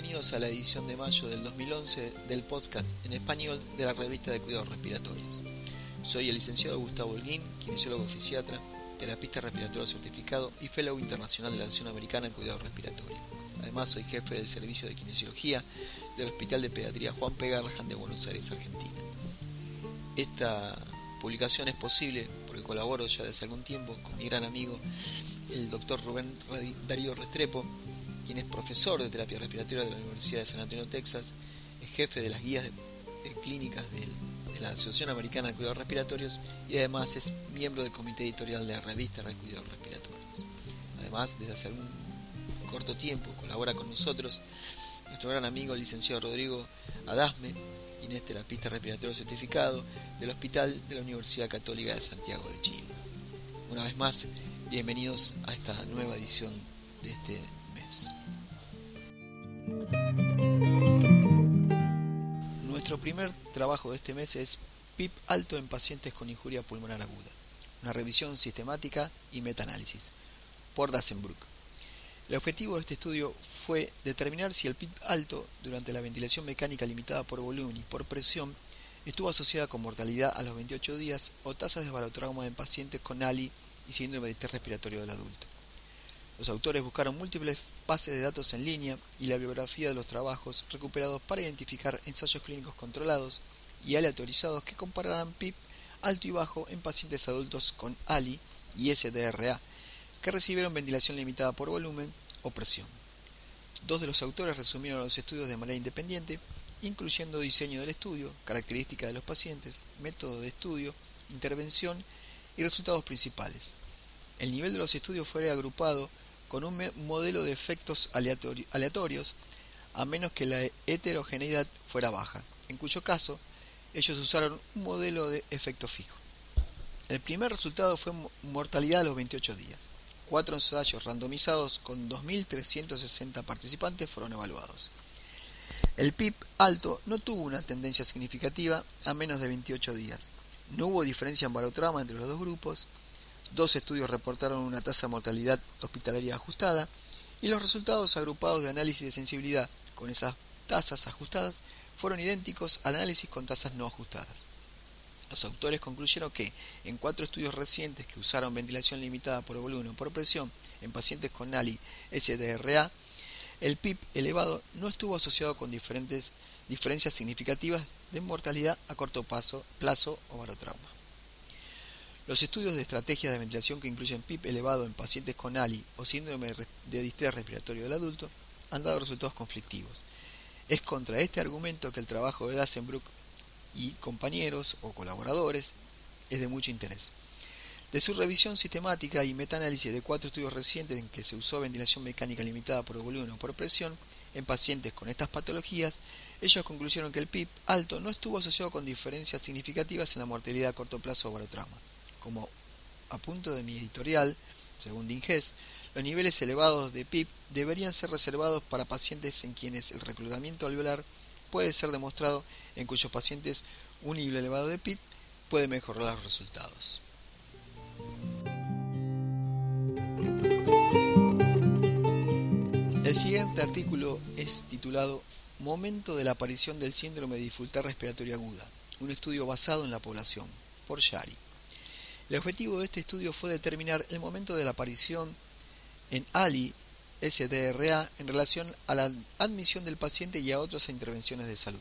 bienvenidos a la edición de mayo del 2011 del podcast en español de la revista de cuidados respiratorios. Soy el licenciado Gustavo Holguín, kinesiólogo fisiatra, terapista respiratorio certificado y fellow internacional de la Nación Americana en Cuidados Respiratorios. Además, soy jefe del servicio de kinesiología del Hospital de Pediatría Juan P. Garrahan de Buenos Aires, Argentina. Esta publicación es posible porque colaboro ya desde algún tiempo con mi gran amigo, el doctor Rubén Darío Restrepo, quien es profesor de terapia respiratoria de la Universidad de San Antonio, Texas, es jefe de las guías de, clínicas de, la Asociación Americana de Cuidados Respiratorios y además es miembro del comité editorial de la revista de Cuidados Respiratorios. Además, desde hace algún corto tiempo colabora con nosotros nuestro gran amigo el licenciado Rodrigo Adasme, quien es terapista respiratorio certificado del Hospital de la Universidad Católica de Santiago de Chile. Una vez más, bienvenidos a esta nueva edición de este nuestro primer trabajo de este mes es PIP alto en pacientes con injuria pulmonar aguda, una revisión sistemática y metaanálisis, por Dasenbrook. El objetivo de este estudio fue determinar si el PIP alto durante la ventilación mecánica limitada por volumen y por presión estuvo asociada con mortalidad a los 28 días o tasas de barotrauma en pacientes con ALI y síndrome de estrés respiratorio del adulto. Los autores buscaron múltiples bases de datos en línea y la biografía de los trabajos recuperados para identificar ensayos clínicos controlados y aleatorizados que compararan PIP alto y bajo en pacientes adultos con ALI y SDRA que recibieron ventilación limitada por volumen o presión. Dos de los autores resumieron los estudios de manera independiente, incluyendo diseño del estudio, características de los pacientes, método de estudio, intervención y resultados principales. El nivel de los estudios fue agrupado con un modelo de efectos aleatorios a menos que la heterogeneidad fuera baja, en cuyo caso ellos usaron un modelo de efecto fijo. El primer resultado fue mortalidad a los 28 días. Cuatro ensayos randomizados con 2.360 participantes fueron evaluados. El PIB alto no tuvo una tendencia significativa a menos de 28 días. No hubo diferencia en barotrauma entre los dos grupos Dos estudios reportaron una tasa de mortalidad hospitalaria ajustada y los resultados agrupados de análisis de sensibilidad con esas tasas ajustadas fueron idénticos al análisis con tasas no ajustadas. Los autores concluyeron que en cuatro estudios recientes que usaron ventilación limitada por volumen o por presión en pacientes con NALI SDRA, el PIB elevado no estuvo asociado con diferentes diferencias significativas de mortalidad a corto plazo, o barotrauma. Los estudios de estrategias de ventilación que incluyen PIP elevado en pacientes con ALI o síndrome de distrés respiratorio del adulto han dado resultados conflictivos. Es contra este argumento que el trabajo de Dassenbrook y compañeros o colaboradores es de mucho interés. De su revisión sistemática y metaanálisis de cuatro estudios recientes en que se usó ventilación mecánica limitada por volumen o por presión en pacientes con estas patologías, ellos concluyeron que el PIP alto no estuvo asociado con diferencias significativas en la mortalidad a corto plazo o barotrauma como apunto de mi editorial, según Dinges, los niveles elevados de PIP deberían ser reservados para pacientes en quienes el reclutamiento alveolar puede ser demostrado, en cuyos pacientes un nivel elevado de PIP puede mejorar los resultados. El siguiente artículo es titulado Momento de la aparición del síndrome de dificultad respiratoria aguda, un estudio basado en la población, por Shari. El objetivo de este estudio fue determinar el momento de la aparición en ALI SDRA en relación a la admisión del paciente y a otras intervenciones de salud.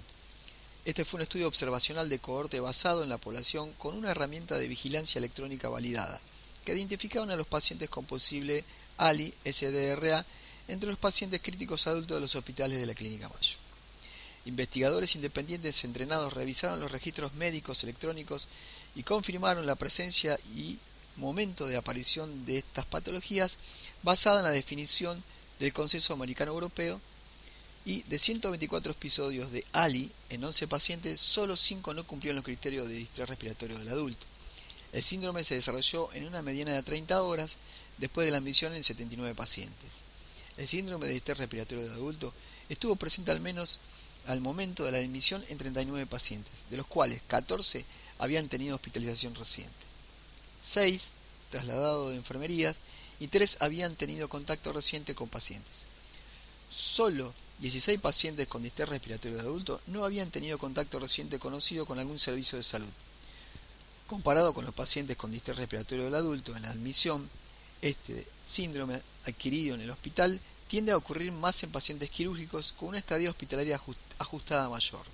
Este fue un estudio observacional de cohorte basado en la población con una herramienta de vigilancia electrónica validada, que identificaban a los pacientes con posible ALI SDRA entre los pacientes críticos adultos de los hospitales de la Clínica Mayo. Investigadores independientes entrenados revisaron los registros médicos electrónicos y confirmaron la presencia y momento de aparición de estas patologías basada en la definición del Consenso Americano Europeo y de 124 episodios de ALI en 11 pacientes, solo 5 no cumplieron los criterios de distrés respiratorio del adulto. El síndrome se desarrolló en una mediana de 30 horas después de la admisión en 79 pacientes. El síndrome de distrés respiratorio del adulto estuvo presente al menos al momento de la admisión en 39 pacientes, de los cuales 14 habían tenido hospitalización reciente. 6 trasladados de enfermerías y 3 habían tenido contacto reciente con pacientes. Solo 16 pacientes con distrés respiratorio de adulto no habían tenido contacto reciente conocido con algún servicio de salud. Comparado con los pacientes con distrés respiratorio del adulto en la admisión, este síndrome adquirido en el hospital tiende a ocurrir más en pacientes quirúrgicos con una estadía hospitalaria ajustada mayor.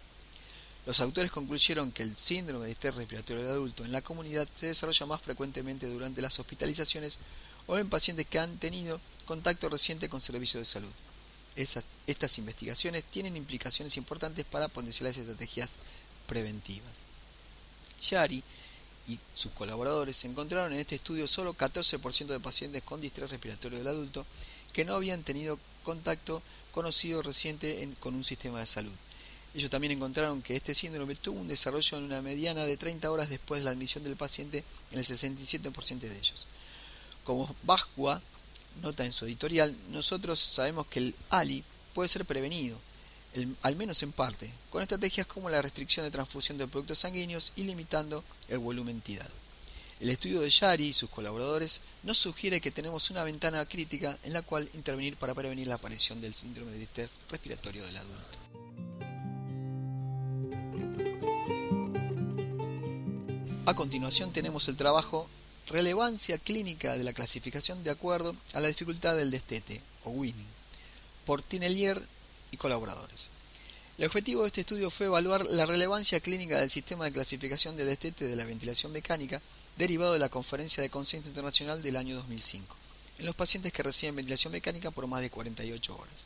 Los autores concluyeron que el síndrome de distrés respiratorio del adulto en la comunidad se desarrolla más frecuentemente durante las hospitalizaciones o en pacientes que han tenido contacto reciente con servicios de salud estas investigaciones tienen implicaciones importantes para potenciales estrategias preventivas. Yari y sus colaboradores encontraron en este estudio solo 14% de pacientes con distrés respiratorio del adulto que no habían tenido contacto conocido reciente con un sistema de salud. Ellos también encontraron que este síndrome tuvo un desarrollo en una mediana de 30 horas después de la admisión del paciente en el 67% de ellos. Como Bascua nota en su editorial, nosotros sabemos que el ALI puede ser prevenido, al menos en parte, con estrategias como la restricción de transfusión de productos sanguíneos y limitando el volumen tidado. El estudio de Yari y sus colaboradores nos sugiere que tenemos una ventana crítica en la cual intervenir para prevenir la aparición del síndrome de distrés respiratorio del adulto. A continuación tenemos el trabajo Relevancia clínica de la clasificación de acuerdo a la dificultad del destete, o winning, por Tinelier y colaboradores. El objetivo de este estudio fue evaluar la relevancia clínica del sistema de clasificación de destete de la ventilación mecánica derivado de la Conferencia de Consenso Internacional del año 2005, en los pacientes que reciben ventilación mecánica por más de 48 horas,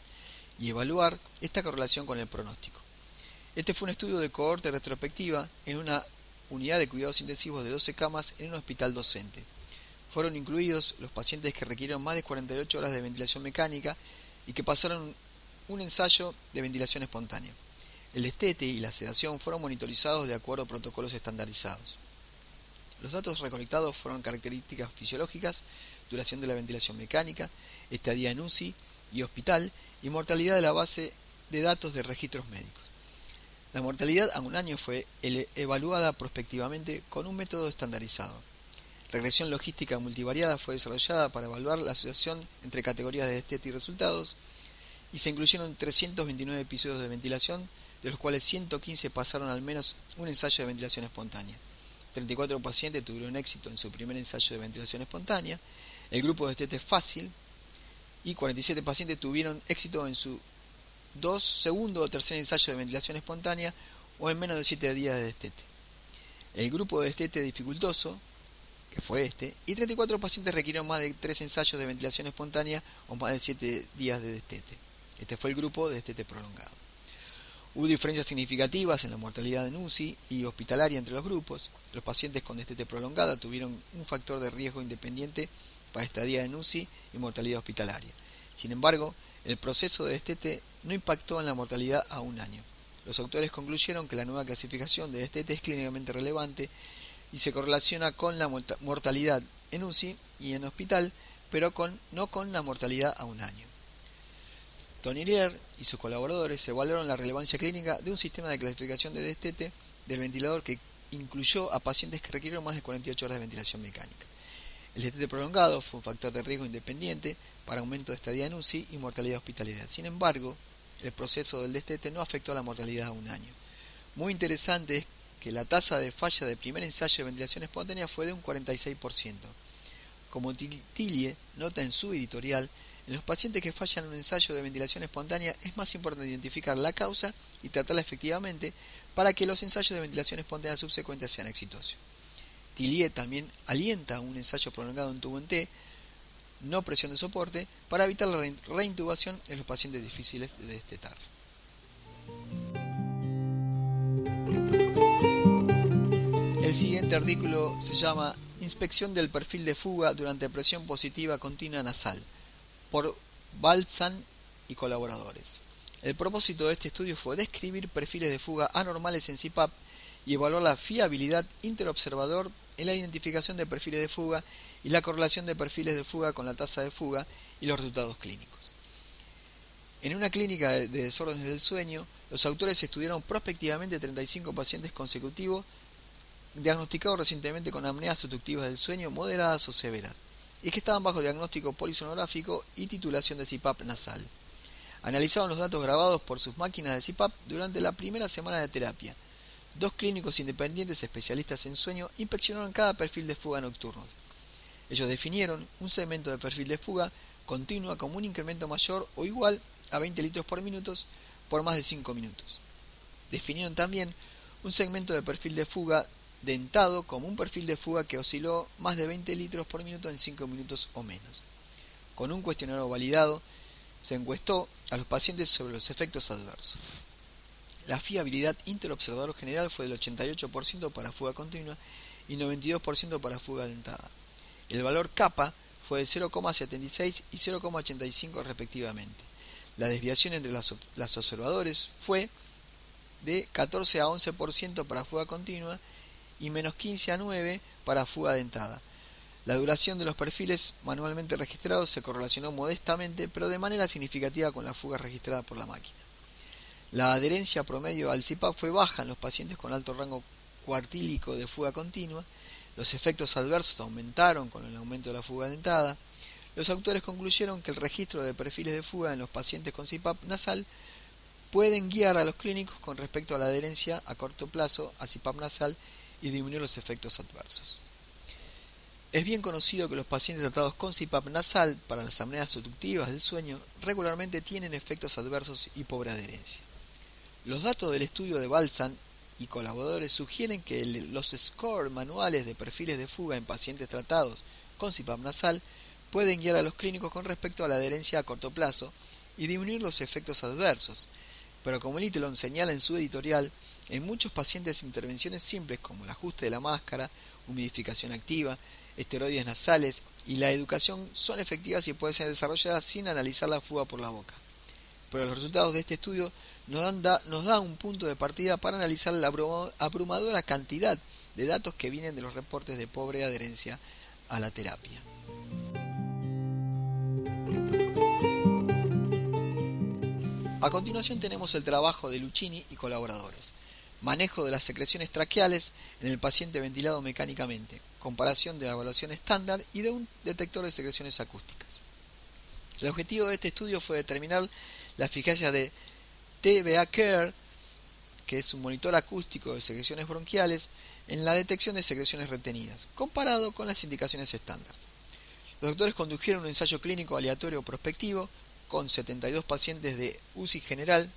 y evaluar esta correlación con el pronóstico. Este fue un estudio de cohorte retrospectiva en una unidad de cuidados intensivos de 12 camas en un hospital docente. Fueron incluidos los pacientes que requirieron más de 48 horas de ventilación mecánica y que pasaron un ensayo de ventilación espontánea. El estete y la sedación fueron monitorizados de acuerdo a protocolos estandarizados. Los datos recolectados fueron características fisiológicas, duración de la ventilación mecánica, estadía en UCI y hospital y mortalidad de la base de datos de registros médicos. La mortalidad a un año fue evaluada prospectivamente con un método estandarizado. Regresión logística multivariada fue desarrollada para evaluar la asociación entre categorías de destete y resultados y se incluyeron 329 episodios de ventilación, de los cuales 115 pasaron al menos un ensayo de ventilación espontánea. 34 pacientes tuvieron éxito en su primer ensayo de ventilación espontánea, el grupo de destete fácil y 47 pacientes tuvieron éxito en su dos segundo o tercer ensayo de ventilación espontánea o en menos de 7 días de destete. El grupo de destete dificultoso, que fue este, y 34 pacientes requirieron más de 3 ensayos de ventilación espontánea o más de 7 días de destete. Este fue el grupo de destete prolongado. Hubo diferencias significativas en la mortalidad en UCI y hospitalaria entre los grupos. Los pacientes con destete prolongada tuvieron un factor de riesgo independiente para estadía en UCI y mortalidad hospitalaria. Sin embargo, el proceso de destete no impactó en la mortalidad a un año. Los autores concluyeron que la nueva clasificación de destete es clínicamente relevante y se correlaciona con la mortalidad en UCI y en hospital, pero con, no con la mortalidad a un año. Tonilier y sus colaboradores evaluaron la relevancia clínica de un sistema de clasificación de destete del ventilador que incluyó a pacientes que requirieron más de 48 horas de ventilación mecánica. El destete prolongado fue un factor de riesgo independiente para aumento de estadía en UCI y mortalidad hospitalaria. Sin embargo, el proceso del destete no afectó a la mortalidad a un año. Muy interesante es que la tasa de falla de primer ensayo de ventilación espontánea fue de un 46%. Como Tillie nota en su editorial, en los pacientes que fallan un ensayo de ventilación espontánea es más importante identificar la causa y tratarla efectivamente para que los ensayos de ventilación espontánea subsecuentes sean exitosos. Tillie también alienta un ensayo prolongado en tubo en T no presión de soporte, para evitar la reintubación en los pacientes difíciles de destetar. El siguiente artículo se llama Inspección del perfil de fuga durante presión positiva continua nasal, por Balzan y colaboradores. El propósito de este estudio fue describir perfiles de fuga anormales en CPAP y evaluar la fiabilidad interobservador en la identificación de perfiles de fuga y la correlación de perfiles de fuga con la tasa de fuga y los resultados clínicos. En una clínica de desórdenes del sueño, los autores estudiaron prospectivamente 35 pacientes consecutivos diagnosticados recientemente con apneas obstructivas del sueño moderadas o severas, y que estaban bajo diagnóstico polisonográfico y titulación de CPAP nasal. analizaron los datos grabados por sus máquinas de CPAP durante la primera semana de terapia. Dos clínicos independientes especialistas en sueño inspeccionaron cada perfil de fuga nocturno. Ellos definieron un segmento de perfil de fuga continua como un incremento mayor o igual a 20 litros por minuto por más de 5 minutos. Definieron también un segmento de perfil de fuga dentado como un perfil de fuga que osciló más de 20 litros por minuto en 5 minutos o menos. Con un cuestionario validado, se encuestó a los pacientes sobre los efectos adversos. La fiabilidad interobservador general fue del 88% para fuga continua y 92% para fuga dentada. El valor kappa fue de 0,76 y 0,85 respectivamente. La desviación entre las, observadores fue de 14 a 11% para fuga continua y menos 15 a 9 para fuga dentada. La duración de los perfiles manualmente registrados se correlacionó modestamente, pero de manera significativa con la fuga registrada por la máquina. La adherencia promedio al CPAP fue baja en los pacientes con alto rango cuartílico de fuga continua, los efectos adversos aumentaron con el aumento de la fuga dentada. Los autores concluyeron que el registro de perfiles de fuga en los pacientes con CPAP nasal pueden guiar a los clínicos con respecto a la adherencia a corto plazo a CPAP nasal y disminuir los efectos adversos. Es bien conocido que los pacientes tratados con CPAP nasal para las apneas obstructivas del sueño regularmente tienen efectos adversos y pobre adherencia. Los datos del estudio de Balsan y colaboradores sugieren que los scores manuales de perfiles de fuga en pacientes tratados con CPAP nasal pueden guiar a los clínicos con respecto a la adherencia a corto plazo y disminuir los efectos adversos. Pero como Littlon señala en su editorial, en muchos pacientes intervenciones simples como el ajuste de la máscara, humidificación activa, esteroides nasales y la educación son efectivas y pueden ser desarrolladas sin analizar la fuga por la boca. Pero los resultados de este estudio nos dan, da un punto de partida para analizar la abrumadora cantidad de datos que vienen de los reportes de pobre adherencia a la terapia. A continuación tenemos el trabajo de Lucchini y colaboradores. Manejo de las secreciones traqueales en el paciente ventilado mecánicamente, comparación de evaluación estándar y de un detector de secreciones acústicas. El objetivo de este estudio fue determinar la eficacia de TBA Care, que es un monitor acústico de secreciones bronquiales, en la detección de secreciones retenidas, comparado con las indicaciones estándar. Los doctores condujeron un ensayo clínico aleatorio prospectivo con 72 pacientes de UCI general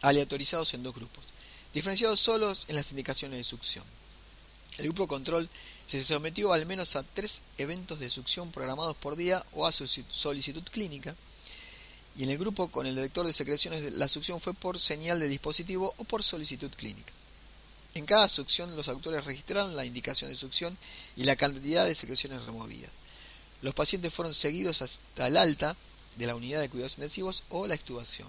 aleatorizados en dos grupos diferenciados solos en las indicaciones de succión. El grupo control se sometió al menos a tres eventos de succión programados por día o a su solicitud clínica, y en el grupo con el detector de secreciones la succión fue por señal de dispositivo o por solicitud clínica. En cada succión los autores registraron la indicación de succión y la cantidad de secreciones removidas. Los pacientes fueron seguidos hasta el alta de la unidad de cuidados intensivos o la extubación.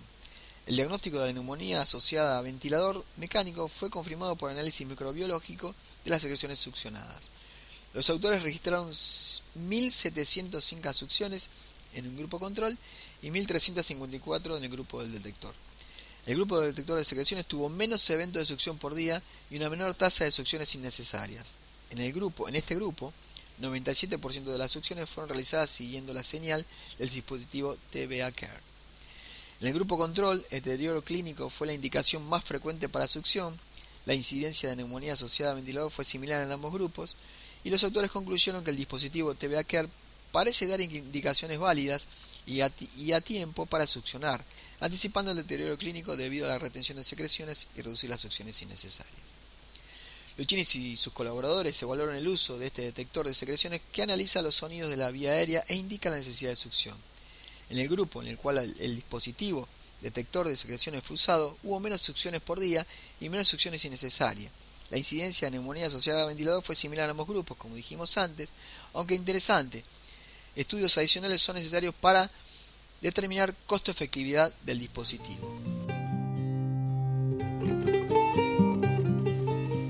El diagnóstico de neumonía asociada a ventilador mecánico fue confirmado por análisis microbiológico de las secreciones succionadas. Los autores registraron 1.705 succiones en un grupo control y 1.354 en el grupo del detector. El grupo del detector de secreciones tuvo menos eventos de succión por día y una menor tasa de succiones innecesarias. En, el grupo, en este grupo, 97% de las succiones fueron realizadas siguiendo la señal del dispositivo TBA Care. En el grupo control, el deterioro clínico fue la indicación más frecuente para succión, la incidencia de neumonía asociada a ventilador fue similar en ambos grupos, y los autores concluyeron que el dispositivo Care parece dar indicaciones válidas y a, y a, tiempo para succionar, anticipando el deterioro clínico debido a la retención de secreciones y reducir las succiones innecesarias. Luchini y sus colaboradores evaluaron el uso de este detector de secreciones que analiza los sonidos de la vía aérea e indica la necesidad de succión. En el grupo en el cual el dispositivo detector de secreciones fue usado, hubo menos succiones por día y menos succiones innecesarias. La incidencia de neumonía asociada a ventilador fue similar a ambos grupos, como dijimos antes, aunque interesante. Estudios adicionales son necesarios para determinar costo-efectividad del dispositivo.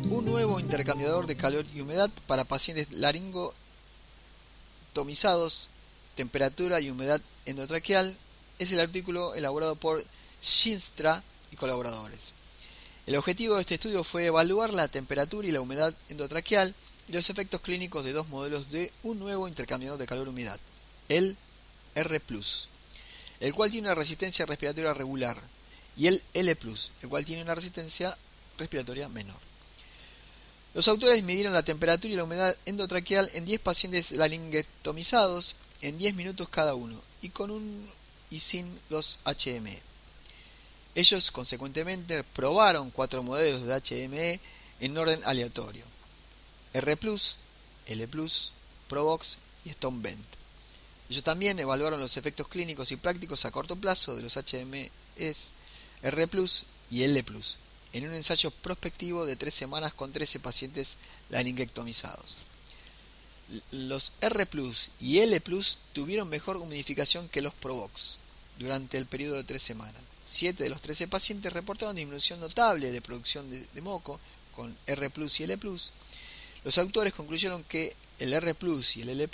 Un nuevo intercambiador de calor y humedad para pacientes laringotomizados temperatura y humedad endotraqueal es el artículo elaborado por Shinstra y colaboradores. El objetivo de este estudio fue evaluar la temperatura y la humedad endotraqueal y los efectos clínicos de dos modelos de un nuevo intercambiador de calor-humedad, el R+. el cual tiene una resistencia respiratoria regular, y el L+, el cual tiene una resistencia respiratoria menor. Los autores midieron la temperatura y la humedad endotraqueal en 10 pacientes laringectomizados en 10 minutos cada uno y con un y sin los HME. Ellos consecuentemente probaron cuatro modelos de HME en orden aleatorio. R+, L+, Provox y Stonebent. Ellos también evaluaron los efectos clínicos y prácticos a corto plazo de los HMEs R+, y L+, en un ensayo prospectivo de tres semanas con 13 pacientes laringectomizados. Los R y L tuvieron mejor humidificación que los Provox durante el periodo de tres semanas. Siete de los 13 pacientes reportaron disminución notable de producción de, moco con R y L. Los autores concluyeron que el R y el L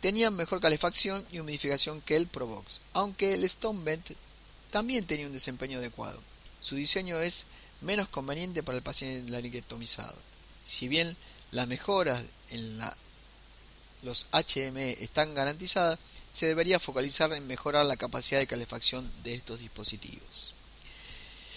tenían mejor calefacción y humidificación que el Provox, aunque el Stonebent también tenía un desempeño adecuado. Su diseño es menos conveniente para el paciente laringectomizado. Si bien las mejoras en la, los HME están garantizadas, se debería focalizar en mejorar la capacidad de calefacción de estos dispositivos.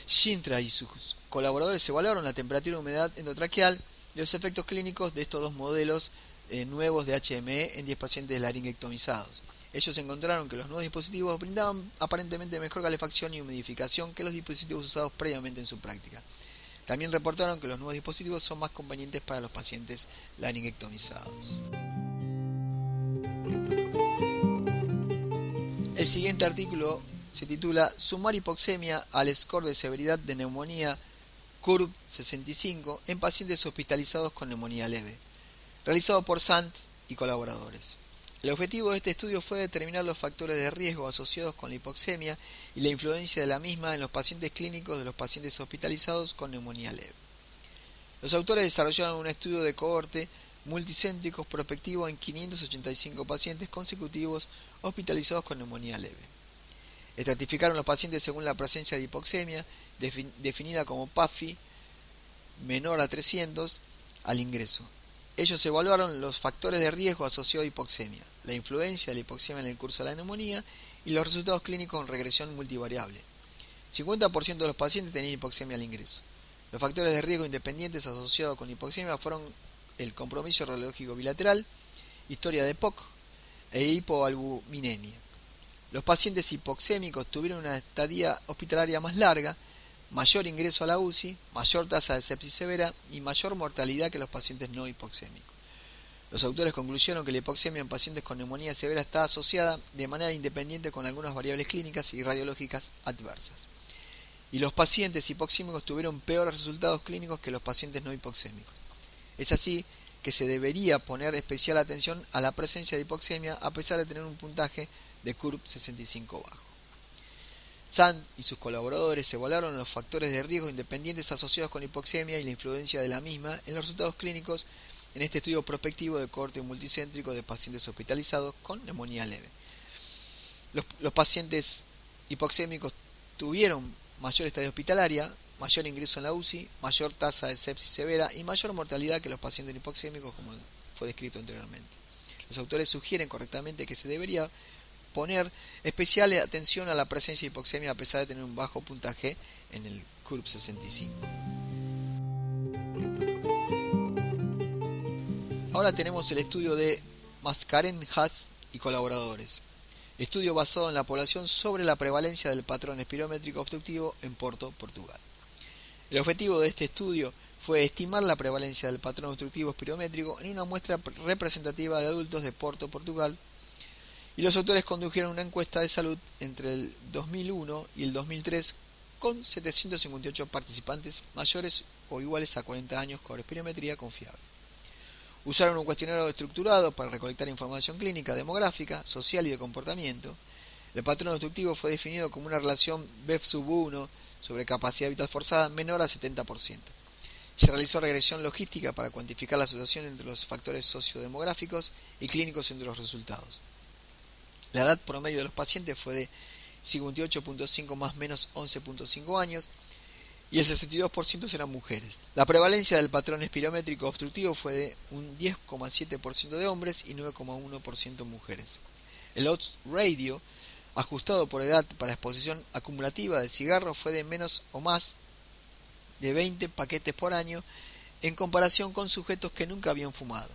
Shintra y sus colaboradores evaluaron la temperatura y humedad endotraqueal y los efectos clínicos de estos dos modelos eh, nuevos de HME en 10 pacientes laringectomizados. Ellos encontraron que los nuevos dispositivos brindaban aparentemente mejor calefacción y humidificación que los dispositivos usados previamente en su práctica. También reportaron que los nuevos dispositivos son más convenientes para los pacientes laringectomizados. El siguiente artículo se titula Sumar hipoxemia al score de severidad de neumonía CURB 65 en pacientes hospitalizados con neumonía leve, realizado por Sant y colaboradores. El objetivo de este estudio fue determinar los factores de riesgo asociados con la hipoxemia y la influencia de la misma en los pacientes clínicos de los pacientes hospitalizados con neumonía leve. Los autores desarrollaron un estudio de cohorte multicéntrico prospectivo en 585 pacientes consecutivos hospitalizados con neumonía leve. Estratificaron los pacientes según la presencia de hipoxemia, definida como PAFI menor a 300 al ingreso, ellos evaluaron los factores de riesgo asociados a hipoxemia, la influencia de la hipoxemia en el curso de la neumonía y los resultados clínicos en regresión multivariable. 50% de los pacientes tenían hipoxemia al ingreso. Los factores de riesgo independientes asociados con hipoxemia fueron el compromiso radiológico bilateral, historia de POC e hipoalbuminemia. Los pacientes hipoxémicos tuvieron una estadía hospitalaria más larga, mayor ingreso a la UCI, mayor tasa de sepsis severa y mayor mortalidad que los pacientes no hipoxémicos. Los autores concluyeron que la hipoxemia en pacientes con neumonía severa está asociada de manera independiente con algunas variables clínicas y radiológicas adversas. Y los pacientes hipoxémicos tuvieron peores resultados clínicos que los pacientes no hipoxémicos. Es así que se debería poner especial atención a la presencia de hipoxemia a pesar de tener un puntaje de CURB 65 bajo. Sand y sus colaboradores evaluaron los factores de riesgo independientes asociados con hipoxemia y la influencia de la misma en los resultados clínicos en este estudio prospectivo de corte multicéntrico de pacientes hospitalizados con neumonía leve. Los, pacientes hipoxémicos tuvieron mayor estadia hospitalaria, mayor ingreso en la UCI, mayor tasa de sepsis severa y mayor mortalidad que los pacientes hipoxémicos, como fue descrito anteriormente. Los autores sugieren correctamente que se debería poner especial atención a la presencia de hipoxemia a pesar de tener un bajo puntaje en el CURB 65. Ahora tenemos el estudio de Mascaren, Haas y colaboradores. Estudio basado en la población sobre la prevalencia del patrón espirométrico obstructivo en Porto, Portugal. El objetivo de este estudio fue estimar la prevalencia del patrón obstructivo espirométrico en una muestra representativa de adultos de Porto, Portugal, y los autores condujeron una encuesta de salud entre el 2001 y el 2003 con 758 participantes mayores o iguales a 40 años con espirometría confiable. Usaron un cuestionario estructurado para recolectar información clínica, demográfica, social y de comportamiento. El patrón obstructivo fue definido como una relación BEF sub 1 sobre capacidad vital forzada menor a 70%. Se realizó regresión logística para cuantificar la asociación entre los factores sociodemográficos y clínicos entre los resultados. La edad promedio de los pacientes fue de 58.5 más menos 11.5 años y el 62% eran mujeres. La prevalencia del patrón espirométrico obstructivo fue de un 10,7% de hombres y 9,1% mujeres. El odds radio ajustado por edad para exposición acumulativa de cigarros fue de menos o más de 20 paquetes por año en comparación con sujetos que nunca habían fumado.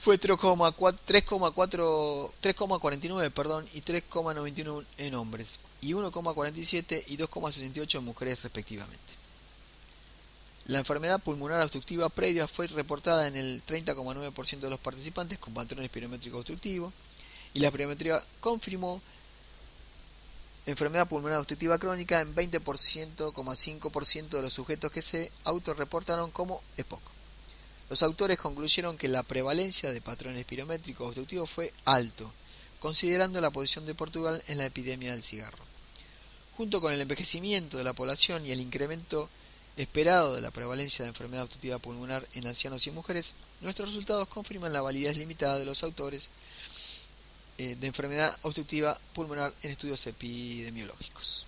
Fue 3,49 perdón, y 3,91 en hombres y 1,47 y 2,68 en mujeres respectivamente. La enfermedad pulmonar obstructiva previa fue reportada en el 30,9% de los participantes con patrones pirométricos obstructivos y la pirometría confirmó enfermedad pulmonar obstructiva crónica en 20,5% de los sujetos que se autorreportaron como EPOC. Los autores concluyeron que la prevalencia de patrones pirométricos obstructivos fue alto, considerando la posición de Portugal en la epidemia del cigarro. Junto con el envejecimiento de la población y el incremento esperado de la prevalencia de enfermedad obstructiva pulmonar en ancianos y mujeres, nuestros resultados confirman la validez limitada de los autores eh, de enfermedad obstructiva pulmonar en estudios epidemiológicos.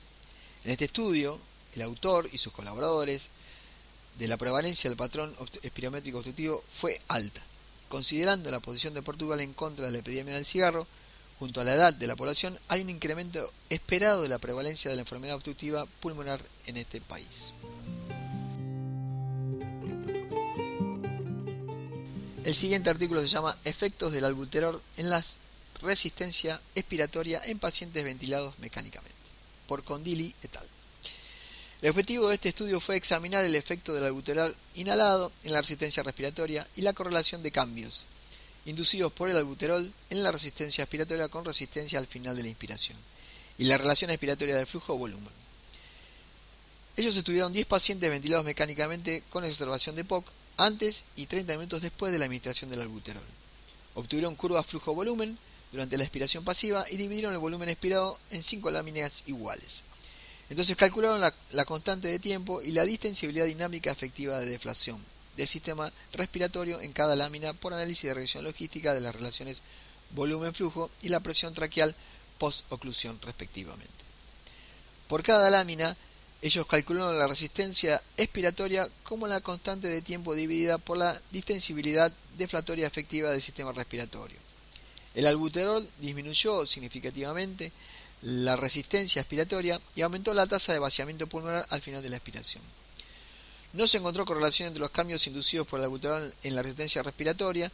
En este estudio, el autor y sus colaboradores de la prevalencia del patrón espirométrico obstructivo fue alta, considerando la posición de Portugal en contra de la epidemia del cigarro, junto a la edad de la población, hay un incremento esperado de la prevalencia de la enfermedad obstructiva pulmonar en este país. El siguiente artículo se llama Efectos del albuterol en la resistencia expiratoria en pacientes ventilados mecánicamente, por Condili et al. El objetivo de este estudio fue examinar el efecto del albuterol inhalado en la resistencia respiratoria y la correlación de cambios inducidos por el albuterol en la resistencia expiratoria con resistencia al final de la inspiración y la relación expiratoria de flujo o volumen. Ellos estudiaron 10 pacientes ventilados mecánicamente con exacerbación de POC antes y 30 minutos después de la administración del albuterol. Obtuvieron curvas flujo-volumen durante la expiración pasiva y dividieron el volumen expirado en 5 láminas iguales. Entonces calcularon la, la, constante de tiempo y la distensibilidad dinámica efectiva de deflación del sistema respiratorio en cada lámina por análisis de regresión logística de las relaciones volumen-flujo y la presión traqueal post-oclusión respectivamente. Por cada lámina ellos calcularon la resistencia expiratoria como la constante de tiempo dividida por la distensibilidad deflatoria efectiva del sistema respiratorio. El albuterol disminuyó significativamente la resistencia expiratoria y aumentó la tasa de vaciamiento pulmonar al final de la expiración. No se encontró correlación entre los cambios inducidos por el albuterol en la resistencia respiratoria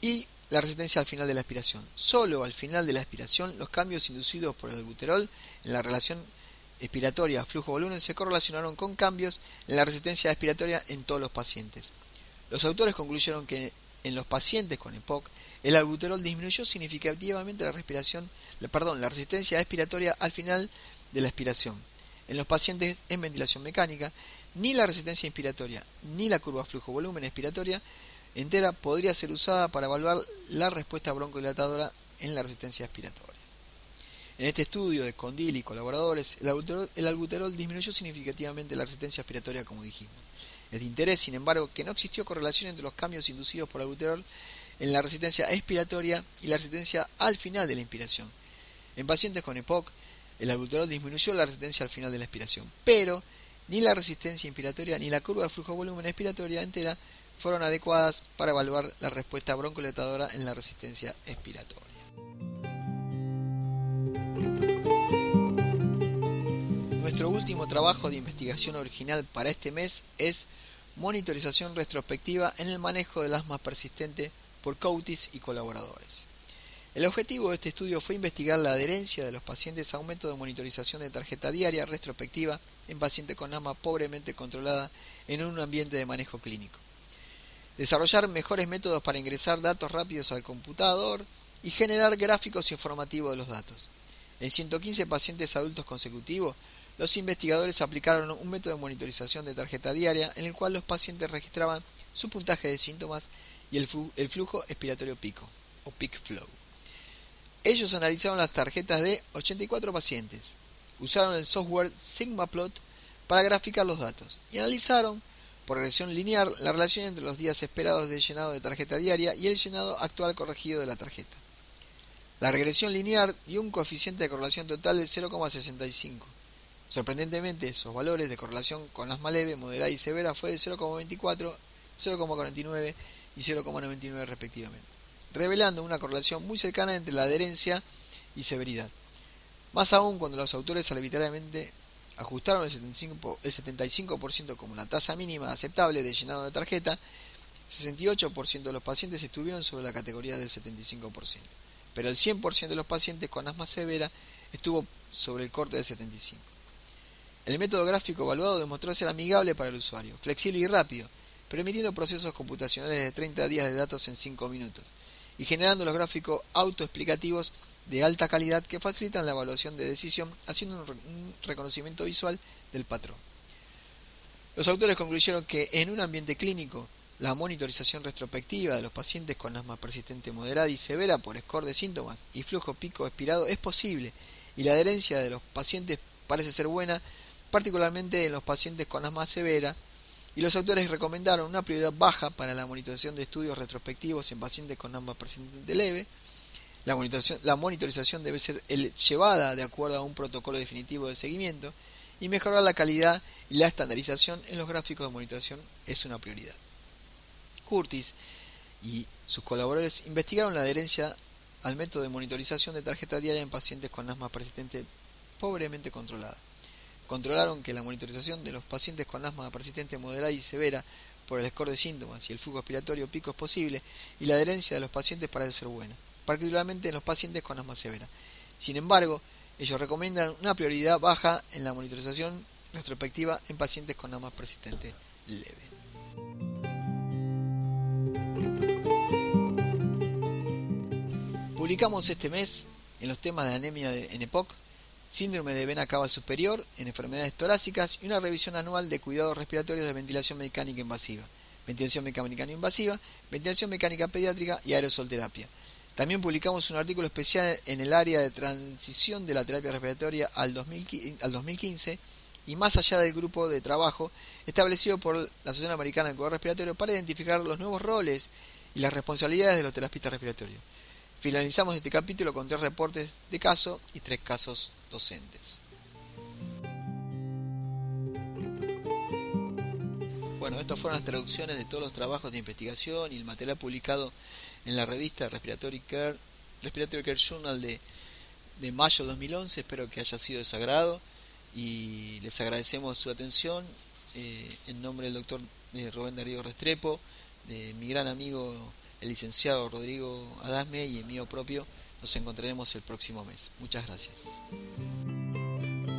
y la resistencia al final de la expiración. Solo al final de la expiración los cambios inducidos por el albuterol en la relación expiratoria, flujo-volumen se correlacionaron con cambios en la resistencia expiratoria en todos los pacientes. Los autores concluyeron que en los pacientes con EPOC el albuterol disminuyó significativamente la respiración, perdón, la resistencia expiratoria al final de la expiración. En los pacientes en ventilación mecánica, ni la resistencia inspiratoria ni la curva flujo-volumen expiratoria entera podría ser usada para evaluar la respuesta broncodilatadora en la resistencia expiratoria. En este estudio de Condil y colaboradores, el albuterol, disminuyó significativamente la resistencia respiratoria, como dijimos. Es de interés, sin embargo, que no existió correlación entre los cambios inducidos por albuterol en la resistencia expiratoria y la resistencia al final de la inspiración. En pacientes con EPOC, el albuterol disminuyó la resistencia al final de la expiración, pero ni la resistencia inspiratoria ni la curva de flujo-volumen expiratoria entera fueron adecuadas para evaluar la respuesta broncoletadora en la resistencia expiratoria. Nuestro último trabajo de investigación original para este mes es monitorización retrospectiva en el manejo del asma persistente por Coutis y colaboradores. El objetivo de este estudio fue investigar la adherencia de los pacientes a método de monitorización de tarjeta diaria retrospectiva en pacientes con asma pobremente controlada en un ambiente de manejo clínico. Desarrollar mejores métodos para ingresar datos rápidos al computador y generar gráficos informativos de los datos. En 115 pacientes adultos consecutivos, los investigadores aplicaron un método de monitorización de tarjeta diaria en el cual los pacientes registraban su puntaje de síntomas y el, flujo expiratorio pico, o peak flow. Ellos analizaron las tarjetas de 84 pacientes, usaron el software SigmaPlot para graficar los datos y analizaron por regresión lineal la relación entre los días esperados de llenado de tarjeta diaria y el llenado actual corregido de la tarjeta. La regresión lineal dio un coeficiente de correlación total de 0,65 Sorprendentemente, esos valores de correlación con asma leve, moderada y severa fue de 0,24, 0,49 y 0,99 respectivamente, revelando una correlación muy cercana entre la adherencia y severidad. Más aún cuando los autores arbitrariamente ajustaron el 75%, el 75 como la tasa mínima aceptable de llenado de tarjeta, 68% de los pacientes estuvieron sobre la categoría del 75%, pero el 100% de los pacientes con asma severa estuvo sobre el corte del 75%. El método gráfico evaluado demostró ser amigable para el usuario, flexible y rápido, permitiendo procesos computacionales de 30 días de datos en 5 minutos, y generando los gráficos autoexplicativos de alta calidad que facilitan la evaluación de decisión haciendo un reconocimiento visual del patrón. Los autores concluyeron que en un ambiente clínico, la monitorización retrospectiva de los pacientes con asma persistente moderada y severa por score de síntomas y flujo pico expirado es posible y la adherencia de los pacientes parece ser buena, particularmente en los pacientes con asma severa, y los autores recomendaron una prioridad baja para la monitorización de estudios retrospectivos en pacientes con asma persistente leve, la monitorización, la monitorización debe ser llevada de acuerdo a un protocolo definitivo de seguimiento y mejorar la calidad y la estandarización en los gráficos de monitorización es una prioridad. Curtis y sus colaboradores investigaron la adherencia al método de monitorización de tarjeta diaria en pacientes con asma persistente pobremente controlada. Controlaron que la monitorización de los pacientes con asma persistente moderada y severa por el score de síntomas y el flujo respiratorio pico es posible y la adherencia de los pacientes parece ser buena particularmente en los pacientes con asma severa. Sin embargo, ellos recomiendan una prioridad baja en la monitorización retrospectiva en pacientes con asma persistente leve. Publicamos este mes en los temas de anemia en EPOC, síndrome de vena cava superior en enfermedades torácicas y una revisión anual de cuidados respiratorios de ventilación mecánica invasiva, ventilación mecánica no invasiva, ventilación mecánica pediátrica y aerosol terapia. También publicamos un artículo especial en el área de transición de la terapia respiratoria al 2015 y más allá del grupo de trabajo establecido por la Asociación Americana de Cuidado Respiratorio para identificar los nuevos roles y las responsabilidades de los terapistas respiratorios. Finalizamos este capítulo con tres reportes de caso y tres casos docentes. Bueno, estas fueron las traducciones de todos los trabajos de investigación y el material publicado en la revista Respiratory Care, Respiratory Care Journal de, de mayo de 2011. Espero que haya sido de sagrado y les agradecemos su atención. Eh, en nombre del doctor eh, Rubén Darío Restrepo, de mi gran amigo el licenciado Rodrigo Adasme y el mío propio, nos encontraremos el próximo mes. Muchas gracias.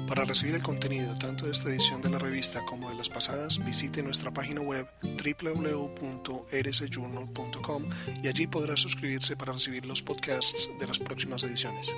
Para recibir el contenido tanto de esta edición de la revista como de las pasadas, visite nuestra página web www.rsjournal.com y allí podrá suscribirse para recibir los podcasts de las próximas ediciones.